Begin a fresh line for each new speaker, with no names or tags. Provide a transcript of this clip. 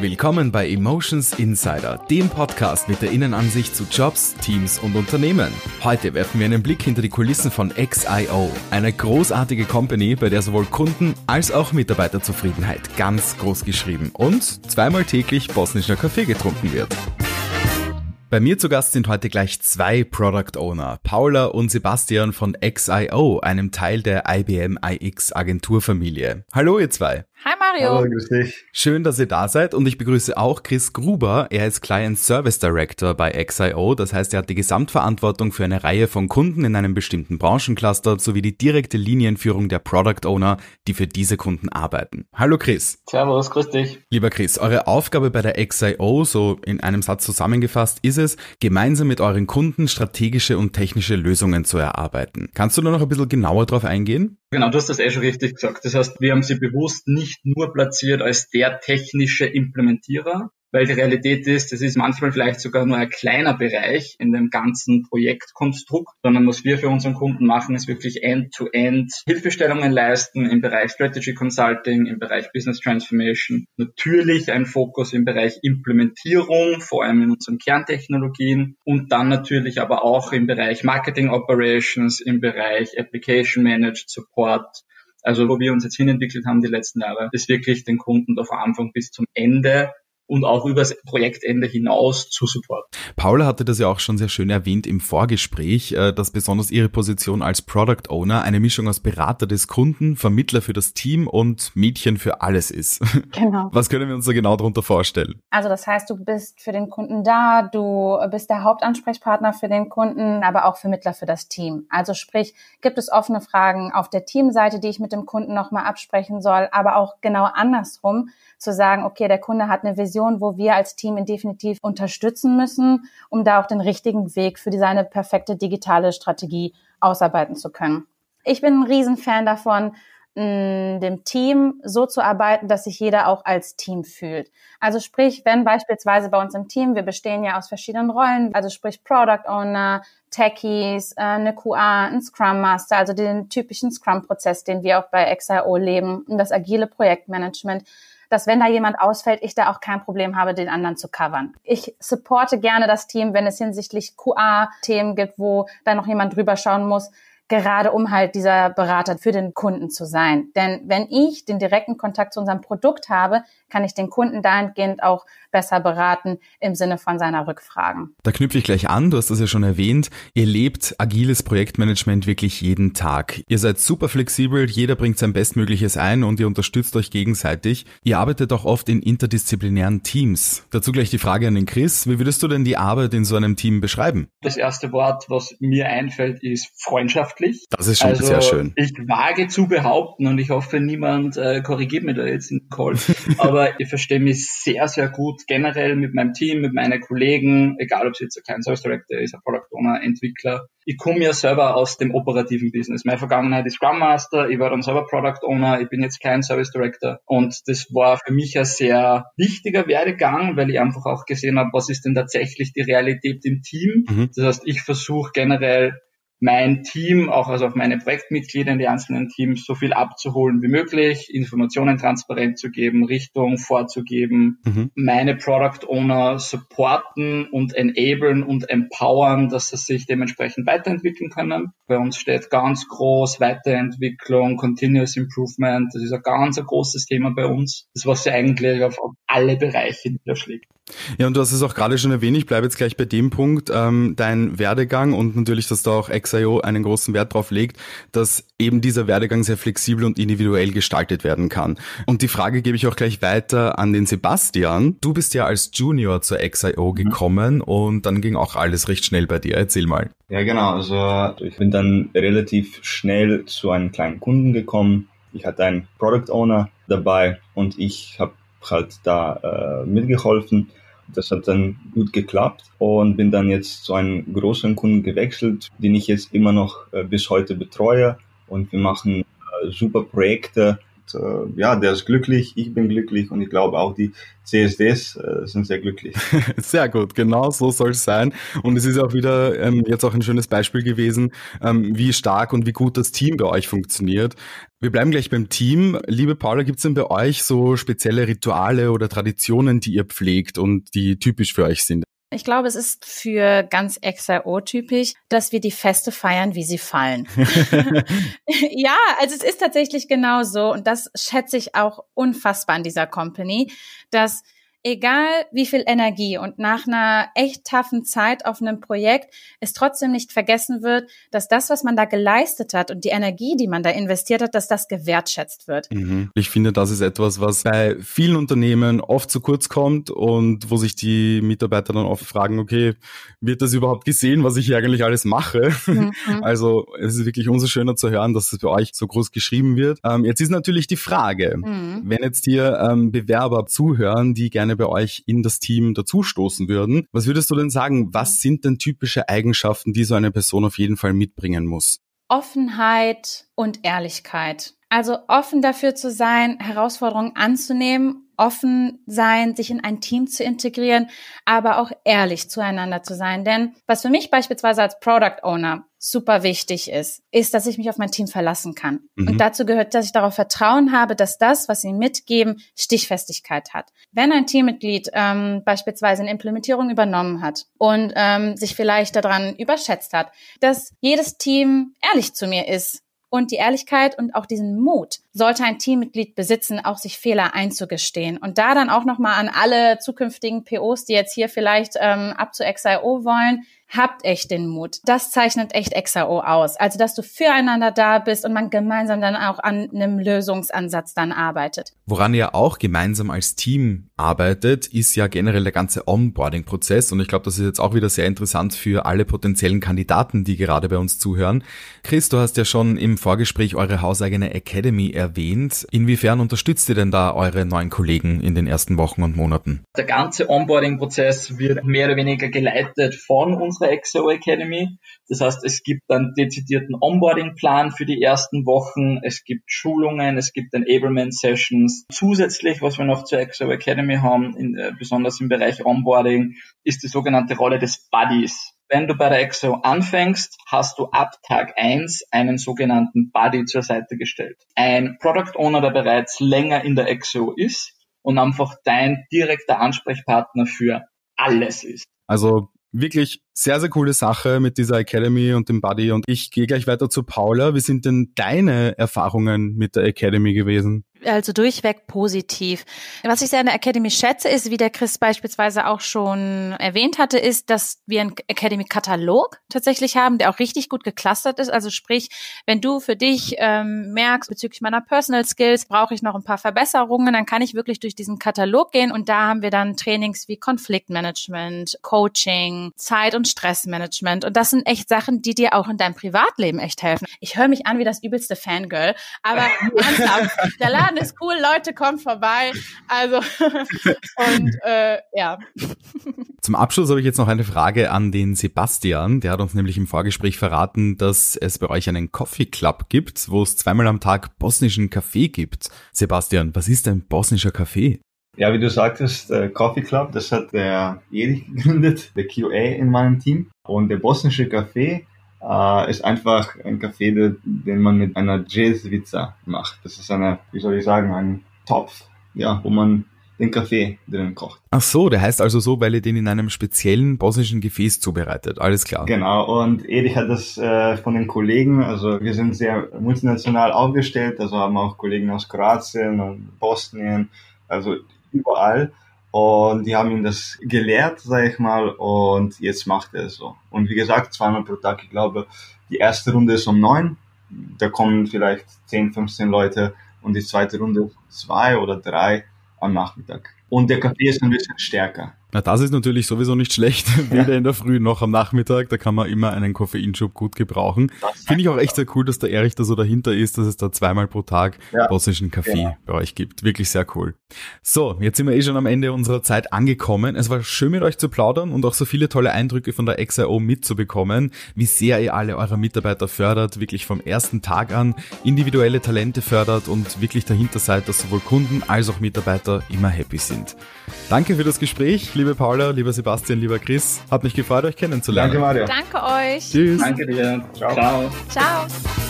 Willkommen bei Emotions Insider, dem Podcast mit der Innenansicht zu Jobs, Teams und Unternehmen. Heute werfen wir einen Blick hinter die Kulissen von XIO, eine großartige Company, bei der sowohl Kunden als auch Mitarbeiterzufriedenheit ganz groß geschrieben und zweimal täglich bosnischer Kaffee getrunken wird. Bei mir zu Gast sind heute gleich zwei Product Owner, Paula und Sebastian von XIO, einem Teil der IBM iX Agenturfamilie. Hallo ihr zwei.
Hi Mario.
Hallo, grüß dich.
Schön, dass ihr da seid und ich begrüße auch Chris Gruber. Er ist Client Service Director bei XIO. Das heißt, er hat die Gesamtverantwortung für eine Reihe von Kunden in einem bestimmten Branchencluster sowie die direkte Linienführung der Product Owner, die für diese Kunden arbeiten. Hallo Chris.
Servus, grüß dich.
Lieber Chris, eure Aufgabe bei der XIO, so in einem Satz zusammengefasst, ist es, gemeinsam mit euren Kunden strategische und technische Lösungen zu erarbeiten. Kannst du da noch ein bisschen genauer drauf eingehen?
Genau, du hast das eh schon richtig gesagt. Das heißt, wir haben sie bewusst nicht nur platziert als der technische Implementierer, weil die Realität ist, das ist manchmal vielleicht sogar nur ein kleiner Bereich in dem ganzen Projektkonstrukt, sondern was wir für unseren Kunden machen, ist wirklich End-to-End Hilfestellungen leisten im Bereich Strategy Consulting, im Bereich Business Transformation, natürlich ein Fokus im Bereich Implementierung, vor allem in unseren Kerntechnologien. Und dann natürlich aber auch im Bereich Marketing Operations, im Bereich Application Managed Support, also wo wir uns jetzt hinentwickelt haben die letzten Jahre, ist wirklich den Kunden von Anfang bis zum Ende und auch übers Projektende hinaus zu supporten.
Paula hatte das ja auch schon sehr schön erwähnt im Vorgespräch, äh, dass besonders ihre Position als Product Owner eine Mischung aus Berater des Kunden, Vermittler für das Team und Mädchen für alles ist. Genau. Was können wir uns da genau darunter vorstellen?
Also das heißt, du bist für den Kunden da, du bist der Hauptansprechpartner für den Kunden, aber auch Vermittler für das Team. Also sprich, gibt es offene Fragen auf der Teamseite, die ich mit dem Kunden nochmal absprechen soll, aber auch genau andersrum zu sagen, okay, der Kunde hat eine Vision, wo wir als Team ihn definitiv unterstützen müssen, um da auch den richtigen Weg für seine perfekte digitale Strategie ausarbeiten zu können. Ich bin ein Riesenfan davon, dem Team so zu arbeiten, dass sich jeder auch als Team fühlt. Also sprich, wenn beispielsweise bei uns im Team, wir bestehen ja aus verschiedenen Rollen, also sprich Product Owner, Techies, äh, eine QA, ein Scrum Master, also den typischen Scrum-Prozess, den wir auch bei XIO leben, das agile Projektmanagement, dass wenn da jemand ausfällt, ich da auch kein Problem habe, den anderen zu covern. Ich supporte gerne das Team, wenn es hinsichtlich QA-Themen gibt, wo da noch jemand drüber schauen muss, gerade um halt dieser Berater für den Kunden zu sein. Denn wenn ich den direkten Kontakt zu unserem Produkt habe, kann ich den Kunden dahingehend auch besser beraten im Sinne von seiner Rückfragen.
Da knüpfe ich gleich an, du hast das ja schon erwähnt. Ihr lebt agiles Projektmanagement wirklich jeden Tag. Ihr seid super flexibel, jeder bringt sein Bestmögliches ein und ihr unterstützt euch gegenseitig. Ihr arbeitet auch oft in interdisziplinären Teams. Dazu gleich die Frage an den Chris. Wie würdest du denn die Arbeit in so einem Team beschreiben?
Das erste Wort, was mir einfällt, ist freundschaftlich.
Das ist schon also, sehr schön.
Ich wage zu behaupten und ich hoffe, niemand äh, korrigiert mir da jetzt in den Call. Aber aber ich verstehe mich sehr, sehr gut generell mit meinem Team, mit meinen Kollegen, egal ob es jetzt ein kleiner Service Director ist, ein Product Owner, Entwickler. Ich komme ja selber aus dem operativen Business. Meine Vergangenheit ist Scrum Master, ich war dann selber Product Owner, ich bin jetzt kein Service Director und das war für mich ein sehr wichtiger Werdegang, weil ich einfach auch gesehen habe, was ist denn tatsächlich die Realität im Team. Mhm. Das heißt, ich versuche generell mein Team, auch also auf meine Projektmitglieder in die einzelnen Teams, so viel abzuholen wie möglich, Informationen transparent zu geben, Richtung vorzugeben, mhm. meine Product Owner supporten und enablen und empowern, dass sie sich dementsprechend weiterentwickeln können. Bei uns steht ganz groß Weiterentwicklung, Continuous Improvement. Das ist ein ganz ein großes Thema bei uns. Das, was sich eigentlich auf alle Bereiche niederschlägt.
Ja, und du hast es auch gerade schon erwähnt, ich bleibe jetzt gleich bei dem Punkt, ähm, dein Werdegang und natürlich, dass da auch XIO einen großen Wert drauf legt, dass eben dieser Werdegang sehr flexibel und individuell gestaltet werden kann. Und die Frage gebe ich auch gleich weiter an den Sebastian. Du bist ja als Junior zur XIO mhm. gekommen mhm. und dann ging auch alles recht schnell bei dir. Erzähl mal.
Ja, genau. Also ich bin dann relativ schnell zu einem kleinen Kunden gekommen. Ich hatte einen Product Owner dabei und ich habe halt da äh, mitgeholfen. Das hat dann gut geklappt und bin dann jetzt zu einem großen Kunden gewechselt, den ich jetzt immer noch äh, bis heute betreue. Und wir machen äh, super Projekte, äh, ja, der ist glücklich, ich bin glücklich und ich glaube auch die CSDs äh, sind sehr glücklich.
Sehr gut, genau so soll es sein. Und es ist auch wieder ähm, jetzt auch ein schönes Beispiel gewesen, ähm, wie stark und wie gut das Team bei euch funktioniert. Wir bleiben gleich beim Team. Liebe Paula, gibt es denn bei euch so spezielle Rituale oder Traditionen, die ihr pflegt und die typisch für euch sind?
Ich glaube, es ist für ganz XRO-typisch, dass wir die Feste feiern, wie sie fallen. ja, also es ist tatsächlich genau so und das schätze ich auch unfassbar an dieser Company, dass egal wie viel Energie und nach einer echt taffen Zeit auf einem Projekt es trotzdem nicht vergessen wird, dass das, was man da geleistet hat und die Energie, die man da investiert hat, dass das gewertschätzt wird.
Mhm. Ich finde, das ist etwas, was bei vielen Unternehmen oft zu kurz kommt und wo sich die Mitarbeiter dann oft fragen, okay, wird das überhaupt gesehen, was ich hier eigentlich alles mache? Mhm. Also es ist wirklich umso schöner zu hören, dass es bei euch so groß geschrieben wird. Ähm, jetzt ist natürlich die Frage, mhm. wenn jetzt hier ähm, Bewerber zuhören, die gerne bei euch in das Team dazustoßen würden. Was würdest du denn sagen, was sind denn typische Eigenschaften, die so eine Person auf jeden Fall mitbringen muss?
Offenheit und Ehrlichkeit. Also offen dafür zu sein, Herausforderungen anzunehmen offen sein, sich in ein Team zu integrieren, aber auch ehrlich zueinander zu sein. Denn was für mich beispielsweise als Product Owner super wichtig ist, ist, dass ich mich auf mein Team verlassen kann. Mhm. Und dazu gehört, dass ich darauf Vertrauen habe, dass das, was sie mitgeben, Stichfestigkeit hat. Wenn ein Teammitglied ähm, beispielsweise eine Implementierung übernommen hat und ähm, sich vielleicht daran überschätzt hat, dass jedes Team ehrlich zu mir ist, und die Ehrlichkeit und auch diesen Mut sollte ein Teammitglied besitzen, auch sich Fehler einzugestehen. Und da dann auch nochmal an alle zukünftigen POs, die jetzt hier vielleicht ähm, ab zu XIO wollen, habt echt den Mut. Das zeichnet echt XAO aus. Also, dass du füreinander da bist und man gemeinsam dann auch an einem Lösungsansatz dann arbeitet.
Woran ihr auch gemeinsam als Team arbeitet, ist ja generell der ganze Onboarding-Prozess. Und ich glaube, das ist jetzt auch wieder sehr interessant für alle potenziellen Kandidaten, die gerade bei uns zuhören. Chris, du hast ja schon im Vorgespräch eure hauseigene Academy erwähnt. Inwiefern unterstützt ihr denn da eure neuen Kollegen in den ersten Wochen und Monaten?
Der ganze Onboarding-Prozess wird mehr oder weniger geleitet von uns unserer XO Academy. Das heißt, es gibt einen dezidierten Onboarding-Plan für die ersten Wochen, es gibt Schulungen, es gibt Enablement-Sessions. Zusätzlich, was wir noch zur XO Academy haben, in, äh, besonders im Bereich Onboarding, ist die sogenannte Rolle des Buddies. Wenn du bei der XO anfängst, hast du ab Tag 1 einen sogenannten Buddy zur Seite gestellt. Ein Product Owner, der bereits länger in der XO ist und einfach dein direkter Ansprechpartner für alles ist.
Also wirklich sehr, sehr coole Sache mit dieser Academy und dem Buddy. Und ich gehe gleich weiter zu Paula. Wie sind denn deine Erfahrungen mit der Academy gewesen?
Also durchweg positiv. Was ich sehr an der Academy schätze, ist, wie der Chris beispielsweise auch schon erwähnt hatte, ist, dass wir einen Academy-Katalog tatsächlich haben, der auch richtig gut geclustert ist. Also sprich, wenn du für dich ähm, merkst, bezüglich meiner Personal Skills brauche ich noch ein paar Verbesserungen, dann kann ich wirklich durch diesen Katalog gehen und da haben wir dann Trainings wie Konfliktmanagement, Coaching, Zeit- und Stressmanagement. Und das sind echt Sachen, die dir auch in deinem Privatleben echt helfen. Ich höre mich an wie das übelste Fangirl, aber ernsthaft, Laden ist cool, Leute, kommt vorbei. Also, und äh, ja.
Zum Abschluss habe ich jetzt noch eine Frage an den Sebastian. Der hat uns nämlich im Vorgespräch verraten, dass es bei euch einen Coffee Club gibt, wo es zweimal am Tag bosnischen Kaffee gibt. Sebastian, was ist ein bosnischer Kaffee?
Ja, wie du sagtest, der Coffee Club, das hat der Erich gegründet, der QA in meinem Team. Und der bosnische Kaffee äh, ist einfach ein Kaffee, den man mit einer Jazzwitza macht. Das ist eine, wie soll ich sagen, ein Topf, ja, wo man den Kaffee drin kocht.
Ach so, der heißt also so, weil ihr den in einem speziellen bosnischen Gefäß zubereitet. Alles klar.
Genau, und Erich hat das äh, von den Kollegen, also wir sind sehr multinational aufgestellt, also haben auch Kollegen aus Kroatien und Bosnien, also überall. Und die haben ihm das gelehrt, sage ich mal, und jetzt macht er es so. Und wie gesagt, zweimal pro Tag, ich glaube, die erste Runde ist um neun, da kommen vielleicht 10, 15 Leute und die zweite Runde zwei oder drei am Nachmittag. Und der Kaffee ist ein bisschen stärker.
Na, das ist natürlich sowieso nicht schlecht, weder in der Früh noch am Nachmittag. Da kann man immer einen Koffeinschub gut gebrauchen. Finde ich auch echt sehr cool, dass der Erich da so dahinter ist, dass es da zweimal pro Tag ja. bosnischen Kaffee ja. bei euch gibt. Wirklich sehr cool. So, jetzt sind wir eh schon am Ende unserer Zeit angekommen. Es war schön mit euch zu plaudern und auch so viele tolle Eindrücke von der XIO mitzubekommen, wie sehr ihr alle eure Mitarbeiter fördert, wirklich vom ersten Tag an individuelle Talente fördert und wirklich dahinter seid, dass sowohl Kunden als auch Mitarbeiter immer happy sind. Danke für das Gespräch liebe Paula, lieber Sebastian, lieber Chris. Hat mich gefreut, euch kennenzulernen.
Danke, Mario. Danke euch.
Tschüss. Danke dir. Ciao. Ciao.
Ciao.